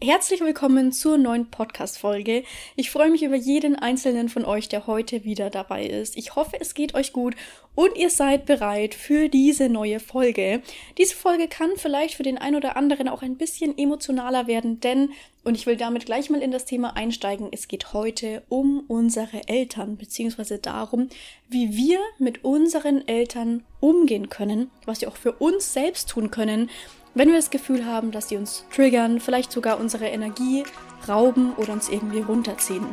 Herzlich willkommen zur neuen Podcast-Folge. Ich freue mich über jeden einzelnen von euch, der heute wieder dabei ist. Ich hoffe, es geht euch gut und ihr seid bereit für diese neue Folge. Diese Folge kann vielleicht für den einen oder anderen auch ein bisschen emotionaler werden, denn, und ich will damit gleich mal in das Thema einsteigen, es geht heute um unsere Eltern, beziehungsweise darum, wie wir mit unseren Eltern umgehen können, was wir auch für uns selbst tun können, wenn wir das Gefühl haben, dass sie uns triggern, vielleicht sogar unsere Energie rauben oder uns irgendwie runterziehen.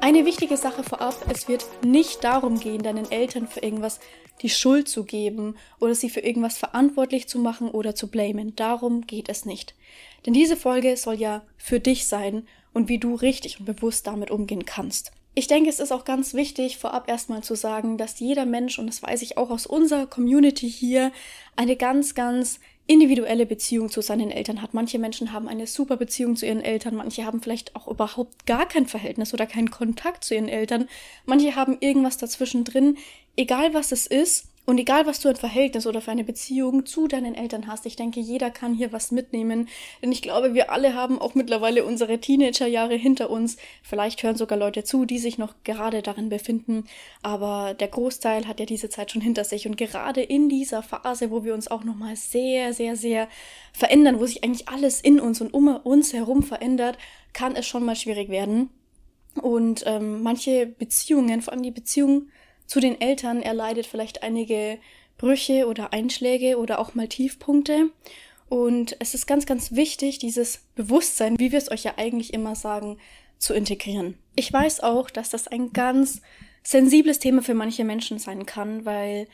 Eine wichtige Sache vorab, es wird nicht darum gehen, deinen Eltern für irgendwas die Schuld zu geben oder sie für irgendwas verantwortlich zu machen oder zu blamen. Darum geht es nicht. Denn diese Folge soll ja für dich sein und wie du richtig und bewusst damit umgehen kannst. Ich denke, es ist auch ganz wichtig, vorab erstmal zu sagen, dass jeder Mensch, und das weiß ich auch aus unserer Community hier, eine ganz, ganz individuelle Beziehung zu seinen Eltern hat. Manche Menschen haben eine super Beziehung zu ihren Eltern, manche haben vielleicht auch überhaupt gar kein Verhältnis oder keinen Kontakt zu ihren Eltern, manche haben irgendwas dazwischen drin. Egal was es ist, und egal, was du ein Verhältnis oder für eine Beziehung zu deinen Eltern hast, ich denke, jeder kann hier was mitnehmen. Denn ich glaube, wir alle haben auch mittlerweile unsere Teenagerjahre hinter uns. Vielleicht hören sogar Leute zu, die sich noch gerade darin befinden. Aber der Großteil hat ja diese Zeit schon hinter sich. Und gerade in dieser Phase, wo wir uns auch nochmal sehr, sehr, sehr verändern, wo sich eigentlich alles in uns und um uns herum verändert, kann es schon mal schwierig werden. Und ähm, manche Beziehungen, vor allem die Beziehung zu den Eltern erleidet vielleicht einige Brüche oder Einschläge oder auch mal Tiefpunkte. Und es ist ganz, ganz wichtig, dieses Bewusstsein, wie wir es euch ja eigentlich immer sagen, zu integrieren. Ich weiß auch, dass das ein ganz sensibles Thema für manche Menschen sein kann, weil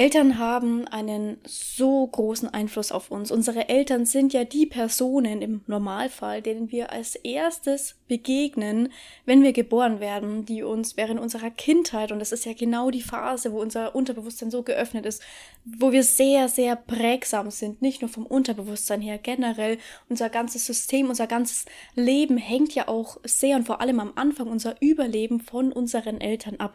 Eltern haben einen so großen Einfluss auf uns. Unsere Eltern sind ja die Personen im Normalfall, denen wir als erstes begegnen, wenn wir geboren werden, die uns während unserer Kindheit, und das ist ja genau die Phase, wo unser Unterbewusstsein so geöffnet ist, wo wir sehr, sehr prägsam sind, nicht nur vom Unterbewusstsein her, generell unser ganzes System, unser ganzes Leben hängt ja auch sehr und vor allem am Anfang unser Überleben von unseren Eltern ab.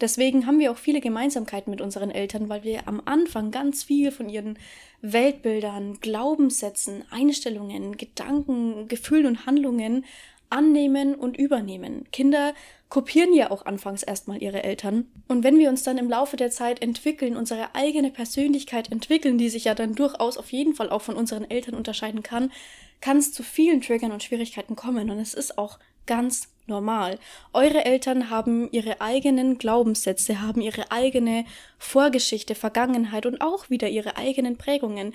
Deswegen haben wir auch viele Gemeinsamkeiten mit unseren Eltern, weil wir am Anfang ganz viel von ihren Weltbildern, Glaubenssätzen, Einstellungen, Gedanken, Gefühlen und Handlungen annehmen und übernehmen. Kinder kopieren ja auch anfangs erstmal ihre Eltern. Und wenn wir uns dann im Laufe der Zeit entwickeln, unsere eigene Persönlichkeit entwickeln, die sich ja dann durchaus auf jeden Fall auch von unseren Eltern unterscheiden kann, kann es zu vielen Triggern und Schwierigkeiten kommen. Und es ist auch ganz normal. Eure Eltern haben ihre eigenen Glaubenssätze, haben ihre eigene Vorgeschichte, Vergangenheit und auch wieder ihre eigenen Prägungen.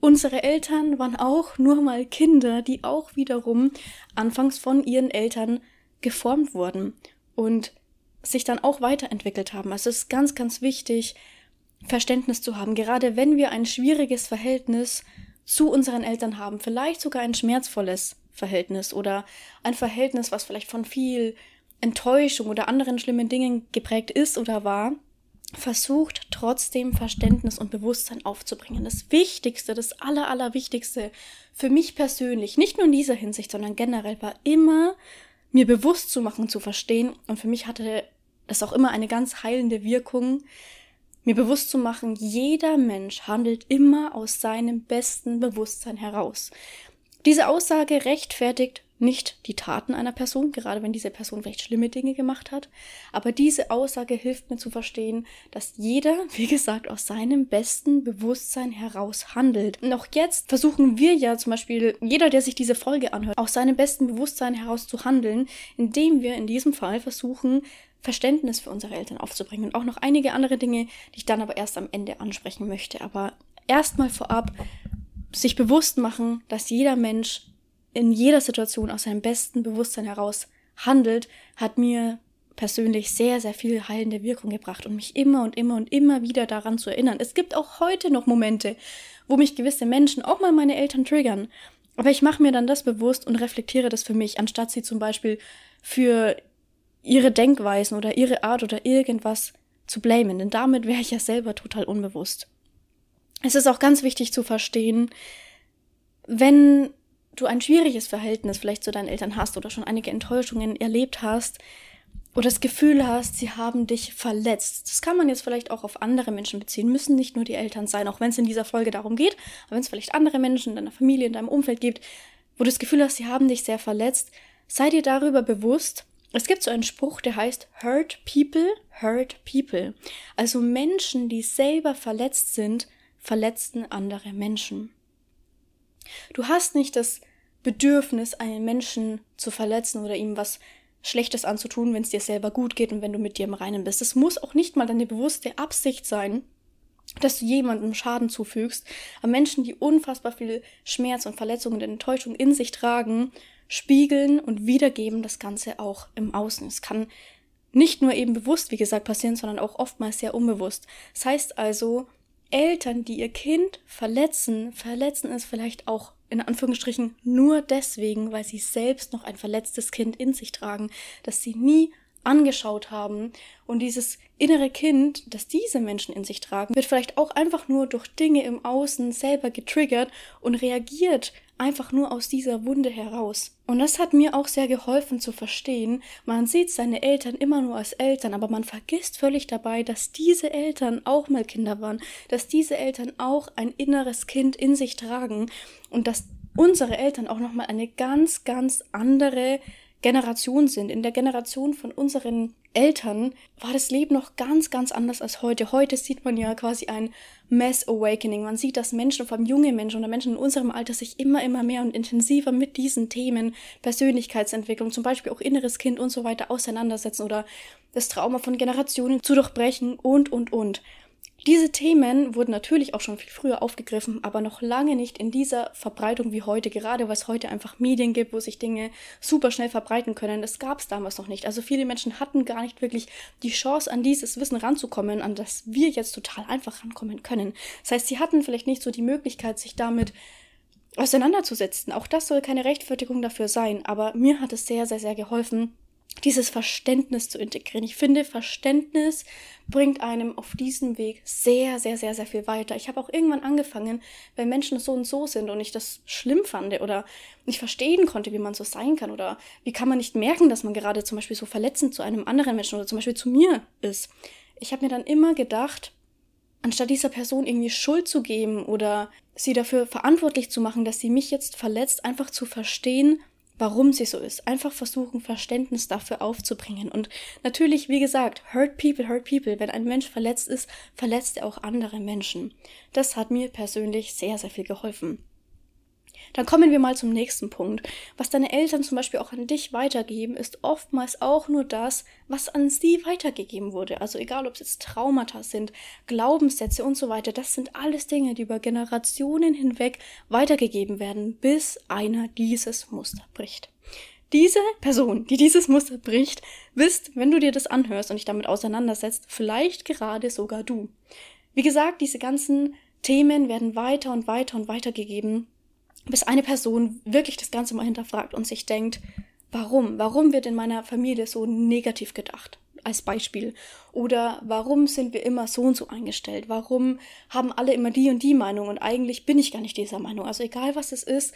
Unsere Eltern waren auch nur mal Kinder, die auch wiederum anfangs von ihren Eltern geformt wurden und sich dann auch weiterentwickelt haben. Also es ist ganz, ganz wichtig, Verständnis zu haben, gerade wenn wir ein schwieriges Verhältnis zu unseren Eltern haben, vielleicht sogar ein schmerzvolles Verhältnis oder ein Verhältnis, was vielleicht von viel Enttäuschung oder anderen schlimmen Dingen geprägt ist oder war, versucht trotzdem Verständnis und Bewusstsein aufzubringen. Das Wichtigste, das Aller, Allerwichtigste für mich persönlich, nicht nur in dieser Hinsicht, sondern generell, war immer, mir bewusst zu machen, zu verstehen. Und für mich hatte es auch immer eine ganz heilende Wirkung, mir bewusst zu machen, jeder Mensch handelt immer aus seinem besten Bewusstsein heraus. Diese Aussage rechtfertigt nicht die Taten einer Person, gerade wenn diese Person vielleicht schlimme Dinge gemacht hat, aber diese Aussage hilft mir zu verstehen, dass jeder, wie gesagt, aus seinem besten Bewusstsein heraus handelt. Und auch jetzt versuchen wir ja zum Beispiel, jeder, der sich diese Folge anhört, aus seinem besten Bewusstsein heraus zu handeln, indem wir in diesem Fall versuchen, Verständnis für unsere Eltern aufzubringen und auch noch einige andere Dinge, die ich dann aber erst am Ende ansprechen möchte. Aber erstmal vorab, sich bewusst machen, dass jeder Mensch in jeder Situation aus seinem besten Bewusstsein heraus handelt, hat mir persönlich sehr, sehr viel heilende Wirkung gebracht und mich immer und immer und immer wieder daran zu erinnern. Es gibt auch heute noch Momente, wo mich gewisse Menschen, auch mal meine Eltern triggern. Aber ich mache mir dann das bewusst und reflektiere das für mich, anstatt sie zum Beispiel für ihre Denkweisen oder ihre Art oder irgendwas zu blamen. Denn damit wäre ich ja selber total unbewusst. Es ist auch ganz wichtig zu verstehen, wenn du ein schwieriges Verhältnis vielleicht zu deinen Eltern hast oder schon einige Enttäuschungen erlebt hast, oder das Gefühl hast, sie haben dich verletzt. Das kann man jetzt vielleicht auch auf andere Menschen beziehen, müssen nicht nur die Eltern sein, auch wenn es in dieser Folge darum geht, aber wenn es vielleicht andere Menschen in deiner Familie, in deinem Umfeld gibt, wo du das Gefühl hast, sie haben dich sehr verletzt, sei dir darüber bewusst. Es gibt so einen Spruch, der heißt Hurt People, Hurt People. Also Menschen, die selber verletzt sind, verletzten andere Menschen. Du hast nicht das Bedürfnis, einen Menschen zu verletzen oder ihm was Schlechtes anzutun, wenn es dir selber gut geht und wenn du mit dir im Reinen bist. Es muss auch nicht mal deine bewusste Absicht sein, dass du jemandem Schaden zufügst. Aber Menschen, die unfassbar viel Schmerz und Verletzung und Enttäuschung in sich tragen, spiegeln und wiedergeben das Ganze auch im Außen. Es kann nicht nur eben bewusst, wie gesagt, passieren, sondern auch oftmals sehr unbewusst. Das heißt also, Eltern, die ihr Kind verletzen, verletzen es vielleicht auch in Anführungsstrichen nur deswegen, weil sie selbst noch ein verletztes Kind in sich tragen, das sie nie angeschaut haben. Und dieses innere Kind, das diese Menschen in sich tragen, wird vielleicht auch einfach nur durch Dinge im Außen selber getriggert und reagiert einfach nur aus dieser Wunde heraus. Und das hat mir auch sehr geholfen zu verstehen, man sieht seine Eltern immer nur als Eltern, aber man vergisst völlig dabei, dass diese Eltern auch mal Kinder waren, dass diese Eltern auch ein inneres Kind in sich tragen und dass unsere Eltern auch nochmal eine ganz, ganz andere Generation sind. In der Generation von unseren Eltern war das Leben noch ganz, ganz anders als heute. Heute sieht man ja quasi ein Mass Awakening. Man sieht, dass Menschen, vor allem junge Menschen oder Menschen in unserem Alter sich immer, immer mehr und intensiver mit diesen Themen Persönlichkeitsentwicklung, zum Beispiel auch inneres Kind und so weiter auseinandersetzen oder das Trauma von Generationen zu durchbrechen und, und, und. Diese Themen wurden natürlich auch schon viel früher aufgegriffen, aber noch lange nicht in dieser Verbreitung wie heute, gerade weil es heute einfach Medien gibt, wo sich Dinge super schnell verbreiten können. Das gab es damals noch nicht. Also viele Menschen hatten gar nicht wirklich die Chance, an dieses Wissen ranzukommen, an das wir jetzt total einfach rankommen können. Das heißt, sie hatten vielleicht nicht so die Möglichkeit, sich damit auseinanderzusetzen. Auch das soll keine Rechtfertigung dafür sein, aber mir hat es sehr, sehr, sehr geholfen, dieses Verständnis zu integrieren. Ich finde, Verständnis bringt einem auf diesem Weg sehr, sehr, sehr, sehr viel weiter. Ich habe auch irgendwann angefangen, wenn Menschen so und so sind und ich das schlimm fand oder nicht verstehen konnte, wie man so sein kann oder wie kann man nicht merken, dass man gerade zum Beispiel so verletzend zu einem anderen Menschen oder zum Beispiel zu mir ist. Ich habe mir dann immer gedacht, anstatt dieser Person irgendwie Schuld zu geben oder sie dafür verantwortlich zu machen, dass sie mich jetzt verletzt, einfach zu verstehen, warum sie so ist. Einfach versuchen, Verständnis dafür aufzubringen. Und natürlich, wie gesagt, hurt people, hurt people. Wenn ein Mensch verletzt ist, verletzt er auch andere Menschen. Das hat mir persönlich sehr, sehr viel geholfen. Dann kommen wir mal zum nächsten Punkt. Was deine Eltern zum Beispiel auch an dich weitergeben, ist oftmals auch nur das, was an sie weitergegeben wurde. Also egal, ob es jetzt Traumata sind, Glaubenssätze und so weiter, das sind alles Dinge, die über Generationen hinweg weitergegeben werden, bis einer dieses Muster bricht. Diese Person, die dieses Muster bricht, bist, wenn du dir das anhörst und dich damit auseinandersetzt, vielleicht gerade sogar du. Wie gesagt, diese ganzen Themen werden weiter und weiter und weiter gegeben bis eine Person wirklich das Ganze mal hinterfragt und sich denkt, warum? Warum wird in meiner Familie so negativ gedacht? Als Beispiel. Oder warum sind wir immer so und so eingestellt? Warum haben alle immer die und die Meinung und eigentlich bin ich gar nicht dieser Meinung? Also egal was es ist,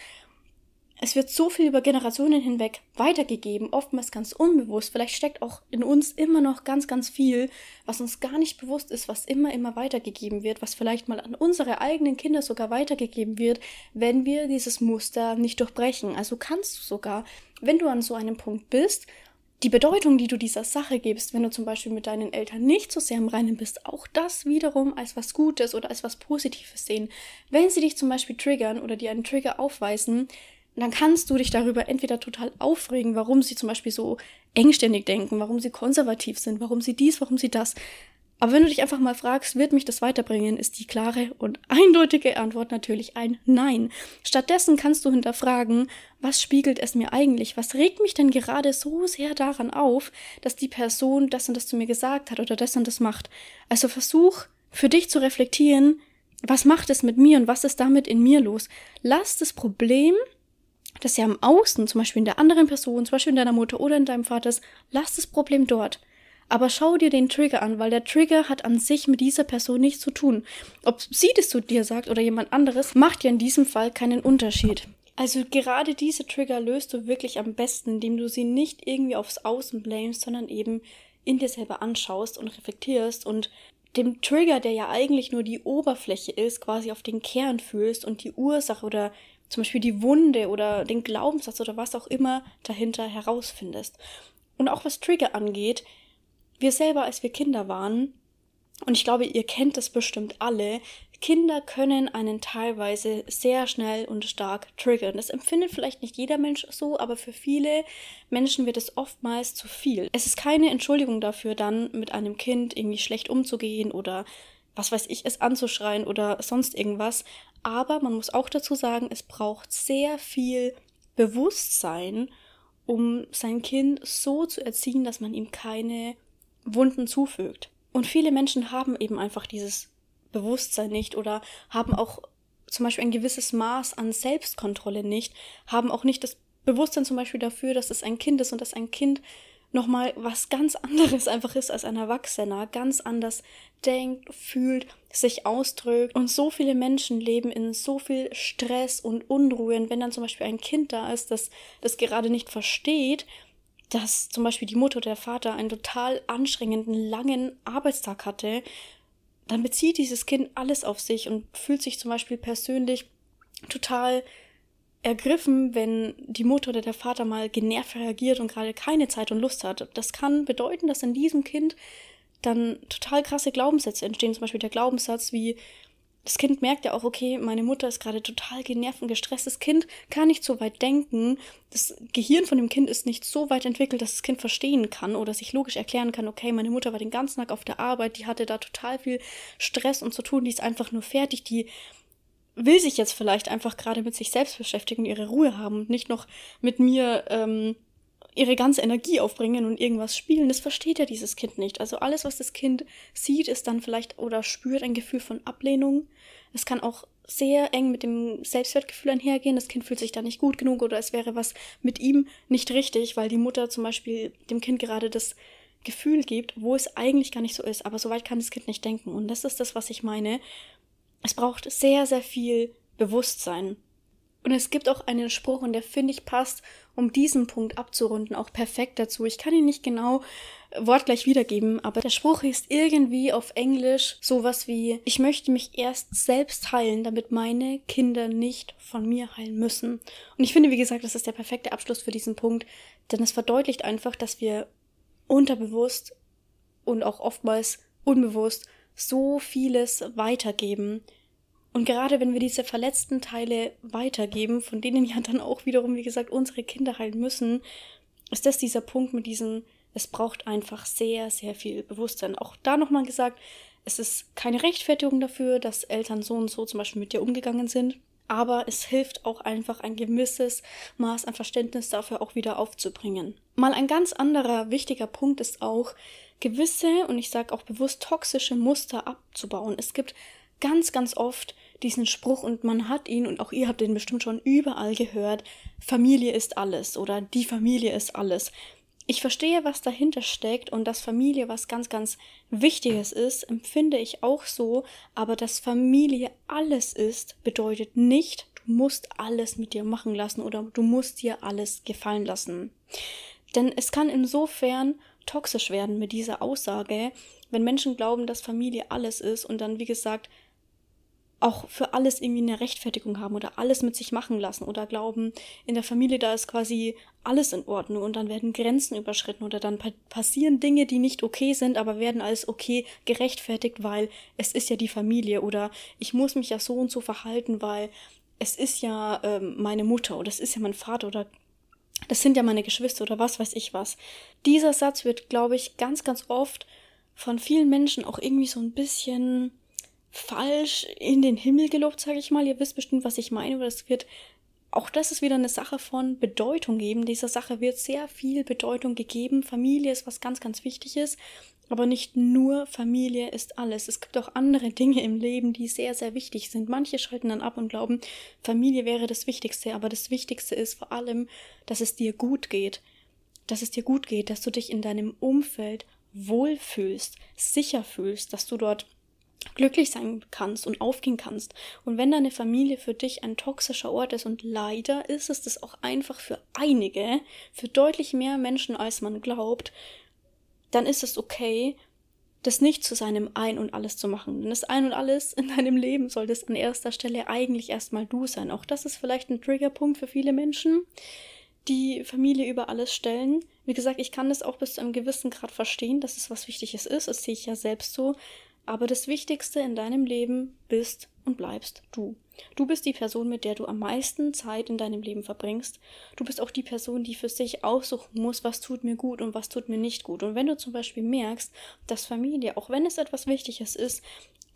es wird so viel über Generationen hinweg weitergegeben, oftmals ganz unbewusst. Vielleicht steckt auch in uns immer noch ganz, ganz viel, was uns gar nicht bewusst ist, was immer, immer weitergegeben wird, was vielleicht mal an unsere eigenen Kinder sogar weitergegeben wird, wenn wir dieses Muster nicht durchbrechen. Also kannst du sogar, wenn du an so einem Punkt bist, die Bedeutung, die du dieser Sache gibst, wenn du zum Beispiel mit deinen Eltern nicht so sehr im Reinen bist, auch das wiederum als was Gutes oder als was Positives sehen. Wenn sie dich zum Beispiel triggern oder dir einen Trigger aufweisen, dann kannst du dich darüber entweder total aufregen, warum sie zum Beispiel so engständig denken, warum sie konservativ sind, warum sie dies, warum sie das. Aber wenn du dich einfach mal fragst, wird mich das weiterbringen, ist die klare und eindeutige Antwort natürlich ein Nein. Stattdessen kannst du hinterfragen, was spiegelt es mir eigentlich? Was regt mich denn gerade so sehr daran auf, dass die Person das und das zu mir gesagt hat oder das und das macht? Also versuch für dich zu reflektieren, was macht es mit mir und was ist damit in mir los? Lass das Problem das ja im Außen, zum Beispiel in der anderen Person, zum Beispiel in deiner Mutter oder in deinem Vater ist, lass das Problem dort. Aber schau dir den Trigger an, weil der Trigger hat an sich mit dieser Person nichts zu tun. Ob sie das zu dir sagt oder jemand anderes, macht ja in diesem Fall keinen Unterschied. Also gerade diese Trigger löst du wirklich am besten, indem du sie nicht irgendwie aufs Außen blamest, sondern eben in dir selber anschaust und reflektierst und dem Trigger, der ja eigentlich nur die Oberfläche ist, quasi auf den Kern fühlst und die Ursache oder zum Beispiel die Wunde oder den Glaubenssatz oder was auch immer dahinter herausfindest. Und auch was Trigger angeht, wir selber, als wir Kinder waren, und ich glaube, ihr kennt das bestimmt alle, Kinder können einen teilweise sehr schnell und stark triggern. Das empfindet vielleicht nicht jeder Mensch so, aber für viele Menschen wird es oftmals zu viel. Es ist keine Entschuldigung dafür, dann mit einem Kind irgendwie schlecht umzugehen oder was weiß ich, es anzuschreien oder sonst irgendwas. Aber man muss auch dazu sagen, es braucht sehr viel Bewusstsein, um sein Kind so zu erziehen, dass man ihm keine Wunden zufügt. Und viele Menschen haben eben einfach dieses Bewusstsein nicht oder haben auch zum Beispiel ein gewisses Maß an Selbstkontrolle nicht, haben auch nicht das Bewusstsein zum Beispiel dafür, dass es ein Kind ist und dass ein Kind nochmal was ganz anderes einfach ist als ein Erwachsener, ganz anders denkt, fühlt, sich ausdrückt. Und so viele Menschen leben in so viel Stress und Unruhe. Und wenn dann zum Beispiel ein Kind da ist, das das gerade nicht versteht, dass zum Beispiel die Mutter oder der Vater einen total anstrengenden, langen Arbeitstag hatte, dann bezieht dieses Kind alles auf sich und fühlt sich zum Beispiel persönlich total ergriffen, wenn die Mutter oder der Vater mal genervt reagiert und gerade keine Zeit und Lust hat. Das kann bedeuten, dass in diesem Kind dann total krasse Glaubenssätze entstehen. Zum Beispiel der Glaubenssatz wie, das Kind merkt ja auch, okay, meine Mutter ist gerade total genervt und gestresst. Das Kind kann nicht so weit denken. Das Gehirn von dem Kind ist nicht so weit entwickelt, dass das Kind verstehen kann oder sich logisch erklären kann, okay, meine Mutter war den ganzen Tag auf der Arbeit, die hatte da total viel Stress und zu tun, die ist einfach nur fertig, die will sich jetzt vielleicht einfach gerade mit sich selbst beschäftigen, ihre Ruhe haben und nicht noch mit mir ähm, ihre ganze Energie aufbringen und irgendwas spielen. Das versteht ja dieses Kind nicht. Also alles, was das Kind sieht, ist dann vielleicht oder spürt ein Gefühl von Ablehnung. Es kann auch sehr eng mit dem Selbstwertgefühl einhergehen. Das Kind fühlt sich da nicht gut genug oder es wäre was mit ihm nicht richtig, weil die Mutter zum Beispiel dem Kind gerade das Gefühl gibt, wo es eigentlich gar nicht so ist. Aber soweit kann das Kind nicht denken. Und das ist das, was ich meine. Es braucht sehr, sehr viel Bewusstsein. Und es gibt auch einen Spruch, und der finde ich passt, um diesen Punkt abzurunden, auch perfekt dazu. Ich kann ihn nicht genau wortgleich wiedergeben, aber der Spruch ist irgendwie auf Englisch sowas wie, ich möchte mich erst selbst heilen, damit meine Kinder nicht von mir heilen müssen. Und ich finde, wie gesagt, das ist der perfekte Abschluss für diesen Punkt, denn es verdeutlicht einfach, dass wir unterbewusst und auch oftmals unbewusst so vieles weitergeben. Und gerade wenn wir diese verletzten Teile weitergeben, von denen ja dann auch wiederum, wie gesagt, unsere Kinder heilen müssen, ist das dieser Punkt mit diesem, es braucht einfach sehr, sehr viel Bewusstsein. Auch da nochmal gesagt, es ist keine Rechtfertigung dafür, dass Eltern so und so zum Beispiel mit dir umgegangen sind. Aber es hilft auch einfach ein gewisses Maß an Verständnis dafür auch wieder aufzubringen. Mal ein ganz anderer wichtiger Punkt ist auch, gewisse, und ich sage auch bewusst, toxische Muster abzubauen. Es gibt ganz, ganz oft diesen Spruch und man hat ihn und auch ihr habt den bestimmt schon überall gehört, Familie ist alles oder die Familie ist alles. Ich verstehe, was dahinter steckt und dass Familie was ganz, ganz Wichtiges ist, empfinde ich auch so, aber dass Familie alles ist, bedeutet nicht, du musst alles mit dir machen lassen oder du musst dir alles gefallen lassen. Denn es kann insofern toxisch werden mit dieser Aussage, wenn Menschen glauben, dass Familie alles ist und dann, wie gesagt, auch für alles irgendwie eine Rechtfertigung haben oder alles mit sich machen lassen oder glauben, in der Familie da ist quasi alles in Ordnung und dann werden Grenzen überschritten oder dann pa passieren Dinge, die nicht okay sind, aber werden als okay gerechtfertigt, weil es ist ja die Familie oder ich muss mich ja so und so verhalten, weil es ist ja ähm, meine Mutter oder es ist ja mein Vater oder das sind ja meine Geschwister oder was weiß ich was. Dieser Satz wird, glaube ich, ganz, ganz oft von vielen Menschen auch irgendwie so ein bisschen falsch in den Himmel gelobt, sage ich mal. Ihr wisst bestimmt, was ich meine, aber das wird auch das ist wieder eine Sache von Bedeutung geben. Dieser Sache wird sehr viel Bedeutung gegeben. Familie ist was ganz, ganz Wichtiges. Aber nicht nur Familie ist alles. Es gibt auch andere Dinge im Leben, die sehr, sehr wichtig sind. Manche schalten dann ab und glauben, Familie wäre das Wichtigste. Aber das Wichtigste ist vor allem, dass es dir gut geht. Dass es dir gut geht, dass du dich in deinem Umfeld wohlfühlst, sicher fühlst, dass du dort glücklich sein kannst und aufgehen kannst. Und wenn deine Familie für dich ein toxischer Ort ist, und leider ist es das auch einfach für einige, für deutlich mehr Menschen, als man glaubt, dann ist es okay, das nicht zu seinem Ein und Alles zu machen. Denn das Ein und Alles in deinem Leben sollte es an erster Stelle eigentlich erstmal du sein. Auch das ist vielleicht ein Triggerpunkt für viele Menschen, die Familie über alles stellen. Wie gesagt, ich kann das auch bis zu einem gewissen Grad verstehen, dass es was Wichtiges ist. Das sehe ich ja selbst so. Aber das Wichtigste in deinem Leben bist und bleibst du. Du bist die Person, mit der du am meisten Zeit in deinem Leben verbringst. Du bist auch die Person, die für sich aussuchen muss, was tut mir gut und was tut mir nicht gut. Und wenn du zum Beispiel merkst, dass Familie, auch wenn es etwas Wichtiges ist,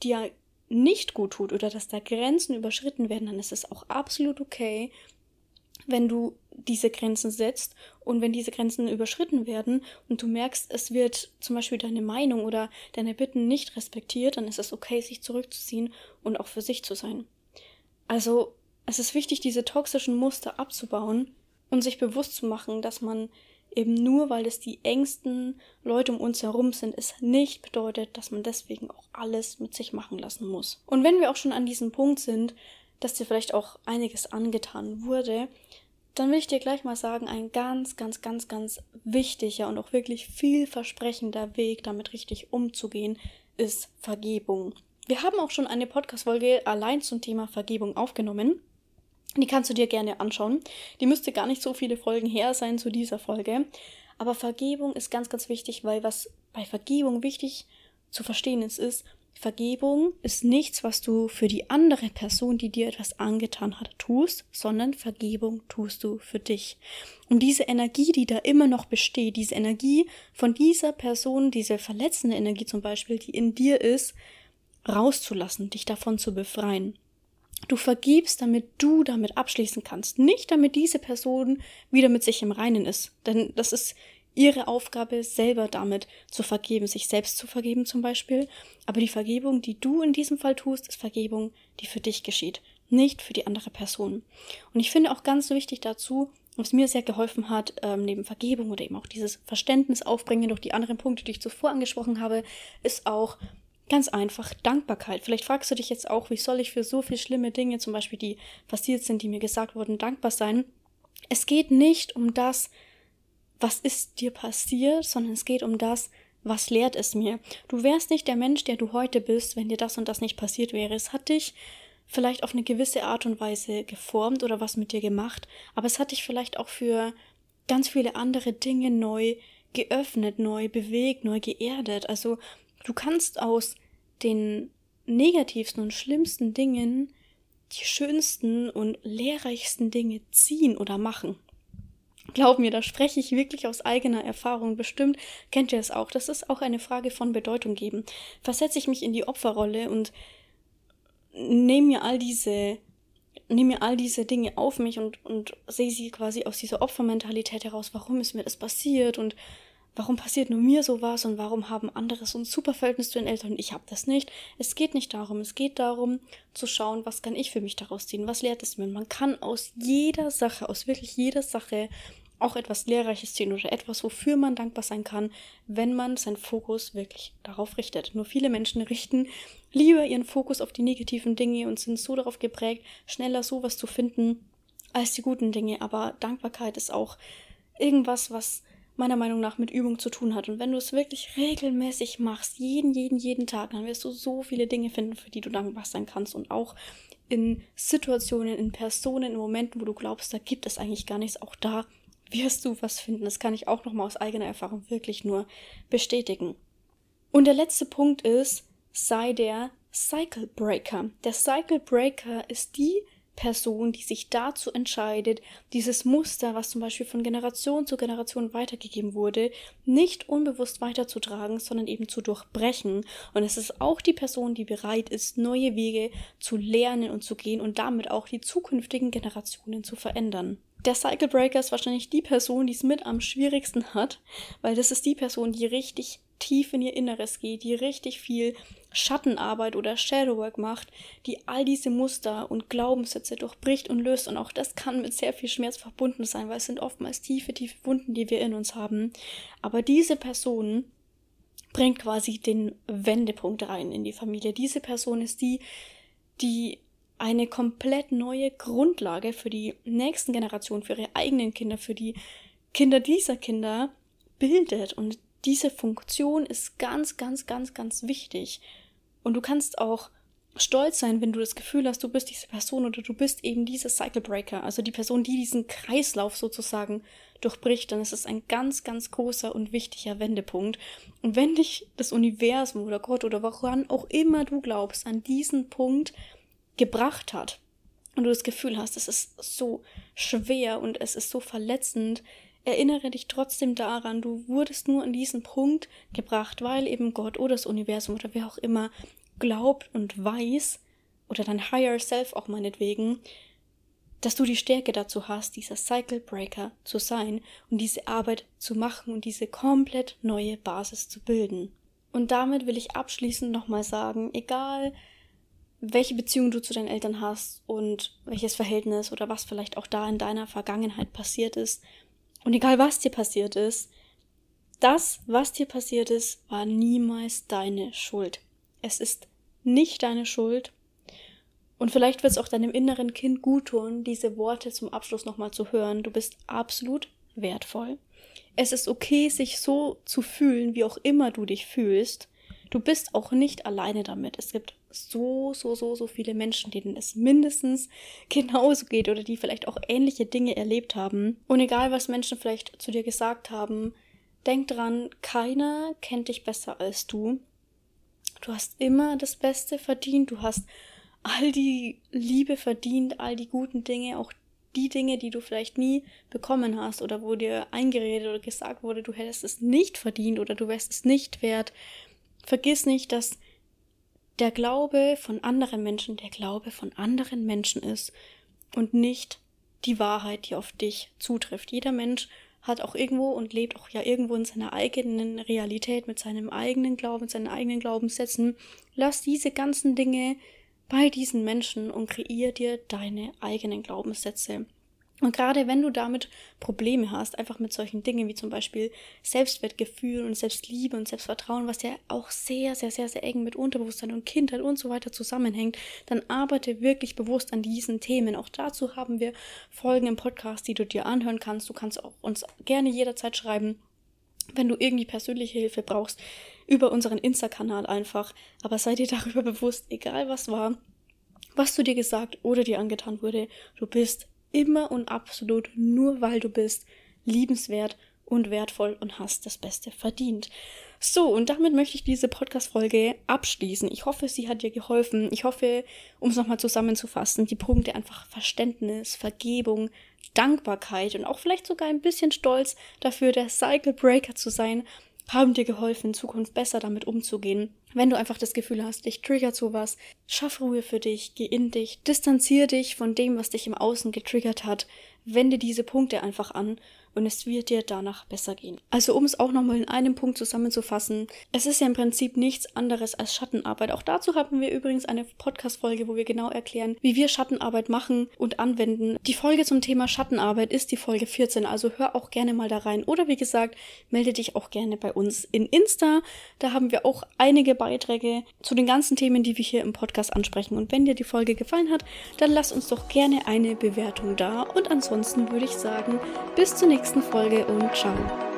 dir nicht gut tut oder dass da Grenzen überschritten werden, dann ist es auch absolut okay, wenn du diese Grenzen setzt und wenn diese Grenzen überschritten werden und du merkst, es wird zum Beispiel deine Meinung oder deine Bitten nicht respektiert, dann ist es okay, sich zurückzuziehen und auch für sich zu sein. Also es ist wichtig, diese toxischen Muster abzubauen und sich bewusst zu machen, dass man eben nur, weil es die engsten Leute um uns herum sind, es nicht bedeutet, dass man deswegen auch alles mit sich machen lassen muss. Und wenn wir auch schon an diesem Punkt sind, dass dir vielleicht auch einiges angetan wurde, dann will ich dir gleich mal sagen, ein ganz, ganz, ganz, ganz wichtiger und auch wirklich vielversprechender Weg, damit richtig umzugehen, ist Vergebung. Wir haben auch schon eine Podcast-Folge allein zum Thema Vergebung aufgenommen. Die kannst du dir gerne anschauen. Die müsste gar nicht so viele Folgen her sein zu dieser Folge. Aber Vergebung ist ganz, ganz wichtig, weil was bei Vergebung wichtig zu verstehen ist, ist, Vergebung ist nichts, was du für die andere Person, die dir etwas angetan hat, tust, sondern Vergebung tust du für dich. Um diese Energie, die da immer noch besteht, diese Energie von dieser Person, diese verletzende Energie zum Beispiel, die in dir ist, rauszulassen, dich davon zu befreien. Du vergibst, damit du damit abschließen kannst, nicht damit diese Person wieder mit sich im Reinen ist. Denn das ist ihre Aufgabe, selber damit zu vergeben, sich selbst zu vergeben zum Beispiel. Aber die Vergebung, die du in diesem Fall tust, ist Vergebung, die für dich geschieht, nicht für die andere Person. Und ich finde auch ganz wichtig dazu, was mir sehr geholfen hat, ähm, neben Vergebung oder eben auch dieses Verständnis aufbringen durch die anderen Punkte, die ich zuvor angesprochen habe, ist auch ganz einfach Dankbarkeit. Vielleicht fragst du dich jetzt auch, wie soll ich für so viele schlimme Dinge, zum Beispiel die passiert sind, die mir gesagt wurden, dankbar sein. Es geht nicht um das, was ist dir passiert, sondern es geht um das, was lehrt es mir. Du wärst nicht der Mensch, der du heute bist, wenn dir das und das nicht passiert wäre. Es hat dich vielleicht auf eine gewisse Art und Weise geformt oder was mit dir gemacht, aber es hat dich vielleicht auch für ganz viele andere Dinge neu geöffnet, neu bewegt, neu geerdet. Also du kannst aus den negativsten und schlimmsten Dingen die schönsten und lehrreichsten Dinge ziehen oder machen. Glaub mir, da spreche ich wirklich aus eigener Erfahrung. Bestimmt kennt ihr es auch. Das ist auch eine Frage von Bedeutung geben. Versetze ich mich in die Opferrolle und nehme mir all diese, nehme mir all diese Dinge auf mich und, und sehe sie quasi aus dieser Opfermentalität heraus. Warum ist mir das passiert und warum passiert nur mir sowas und warum haben andere so ein super Verhältnis zu den Eltern und ich habe das nicht. Es geht nicht darum, es geht darum zu schauen, was kann ich für mich daraus ziehen, was lehrt es mir. Man kann aus jeder Sache, aus wirklich jeder Sache auch etwas Lehrreiches ziehen oder etwas, wofür man dankbar sein kann, wenn man seinen Fokus wirklich darauf richtet. Nur viele Menschen richten lieber ihren Fokus auf die negativen Dinge und sind so darauf geprägt, schneller sowas zu finden als die guten Dinge. Aber Dankbarkeit ist auch irgendwas, was meiner Meinung nach mit Übung zu tun hat. Und wenn du es wirklich regelmäßig machst, jeden, jeden, jeden Tag, dann wirst du so viele Dinge finden, für die du dankbar sein kannst. Und auch in Situationen, in Personen, in Momenten, wo du glaubst, da gibt es eigentlich gar nichts, auch da wirst du was finden. Das kann ich auch nochmal aus eigener Erfahrung wirklich nur bestätigen. Und der letzte Punkt ist, sei der Cycle Breaker. Der Cycle Breaker ist die Person, die sich dazu entscheidet, dieses Muster, was zum Beispiel von Generation zu Generation weitergegeben wurde, nicht unbewusst weiterzutragen, sondern eben zu durchbrechen. Und es ist auch die Person, die bereit ist, neue Wege zu lernen und zu gehen und damit auch die zukünftigen Generationen zu verändern. Der Cycle Breaker ist wahrscheinlich die Person, die es mit am schwierigsten hat, weil das ist die Person, die richtig tief in ihr Inneres geht, die richtig viel Schattenarbeit oder Shadowwork macht, die all diese Muster und Glaubenssätze durchbricht und löst. Und auch das kann mit sehr viel Schmerz verbunden sein, weil es sind oftmals tiefe, tiefe Wunden, die wir in uns haben. Aber diese Person bringt quasi den Wendepunkt rein in die Familie. Diese Person ist die, die eine komplett neue Grundlage für die nächsten Generationen, für ihre eigenen Kinder, für die Kinder dieser Kinder bildet. Und diese Funktion ist ganz, ganz, ganz, ganz wichtig. Und du kannst auch stolz sein, wenn du das Gefühl hast, du bist diese Person oder du bist eben dieser Cycle Breaker, also die Person, die diesen Kreislauf sozusagen durchbricht, dann ist es ein ganz, ganz großer und wichtiger Wendepunkt. Und wenn dich das Universum oder Gott oder woran auch immer du glaubst, an diesen Punkt gebracht hat und du das Gefühl hast, es ist so schwer und es ist so verletzend, erinnere dich trotzdem daran, du wurdest nur an diesen Punkt gebracht, weil eben Gott oder das Universum oder wer auch immer glaubt und weiß, oder dein Higher Self auch meinetwegen, dass du die Stärke dazu hast, dieser Cycle Breaker zu sein und diese Arbeit zu machen und diese komplett neue Basis zu bilden. Und damit will ich abschließend nochmal sagen, egal welche Beziehung du zu deinen Eltern hast und welches Verhältnis oder was vielleicht auch da in deiner Vergangenheit passiert ist, und egal was dir passiert ist, das, was dir passiert ist, war niemals deine Schuld. Es ist nicht deine Schuld. Und vielleicht wird es auch deinem inneren Kind gut tun, diese Worte zum Abschluss nochmal zu hören. Du bist absolut wertvoll. Es ist okay, sich so zu fühlen, wie auch immer du dich fühlst. Du bist auch nicht alleine damit. Es gibt so, so, so, so viele Menschen, denen es mindestens genauso geht oder die vielleicht auch ähnliche Dinge erlebt haben. Und egal, was Menschen vielleicht zu dir gesagt haben, denk dran, keiner kennt dich besser als du. Du hast immer das Beste verdient, du hast all die Liebe verdient, all die guten Dinge, auch die Dinge, die du vielleicht nie bekommen hast oder wo dir eingeredet oder gesagt wurde, du hättest es nicht verdient oder du wärst es nicht wert. Vergiss nicht, dass der Glaube von anderen Menschen der Glaube von anderen Menschen ist und nicht die Wahrheit, die auf dich zutrifft. Jeder Mensch hat auch irgendwo und lebt auch ja irgendwo in seiner eigenen Realität mit seinem eigenen Glauben, mit seinen eigenen Glaubenssätzen. Lass diese ganzen Dinge bei diesen Menschen und kreier dir deine eigenen Glaubenssätze. Und gerade wenn du damit Probleme hast, einfach mit solchen Dingen wie zum Beispiel Selbstwertgefühl und Selbstliebe und Selbstvertrauen, was ja auch sehr, sehr, sehr, sehr eng mit Unterbewusstsein und Kindheit und so weiter zusammenhängt, dann arbeite wirklich bewusst an diesen Themen. Auch dazu haben wir Folgen im Podcast, die du dir anhören kannst. Du kannst auch uns gerne jederzeit schreiben, wenn du irgendwie persönliche Hilfe brauchst, über unseren Insta-Kanal einfach. Aber sei dir darüber bewusst, egal was war, was zu dir gesagt oder dir angetan wurde, du bist immer und absolut nur weil du bist liebenswert und wertvoll und hast das Beste verdient. So, und damit möchte ich diese Podcast-Folge abschließen. Ich hoffe, sie hat dir geholfen. Ich hoffe, um es nochmal zusammenzufassen, die Punkte einfach Verständnis, Vergebung, Dankbarkeit und auch vielleicht sogar ein bisschen Stolz dafür, der Cycle Breaker zu sein, haben dir geholfen, in Zukunft besser damit umzugehen. Wenn du einfach das Gefühl hast, dich triggert sowas, schaff Ruhe für dich, geh in dich, distanzier dich von dem, was dich im Außen getriggert hat, wende diese Punkte einfach an und es wird dir danach besser gehen. Also um es auch nochmal in einem Punkt zusammenzufassen, es ist ja im Prinzip nichts anderes als Schattenarbeit. Auch dazu haben wir übrigens eine Podcast-Folge, wo wir genau erklären, wie wir Schattenarbeit machen und anwenden. Die Folge zum Thema Schattenarbeit ist die Folge 14, also hör auch gerne mal da rein. Oder wie gesagt, melde dich auch gerne bei uns in Insta. Da haben wir auch einige Beiträge zu den ganzen Themen, die wir hier im Podcast ansprechen. Und wenn dir die Folge gefallen hat, dann lass uns doch gerne eine Bewertung da. Und ansonsten würde ich sagen, bis zur nächsten nächsten Folge und ciao.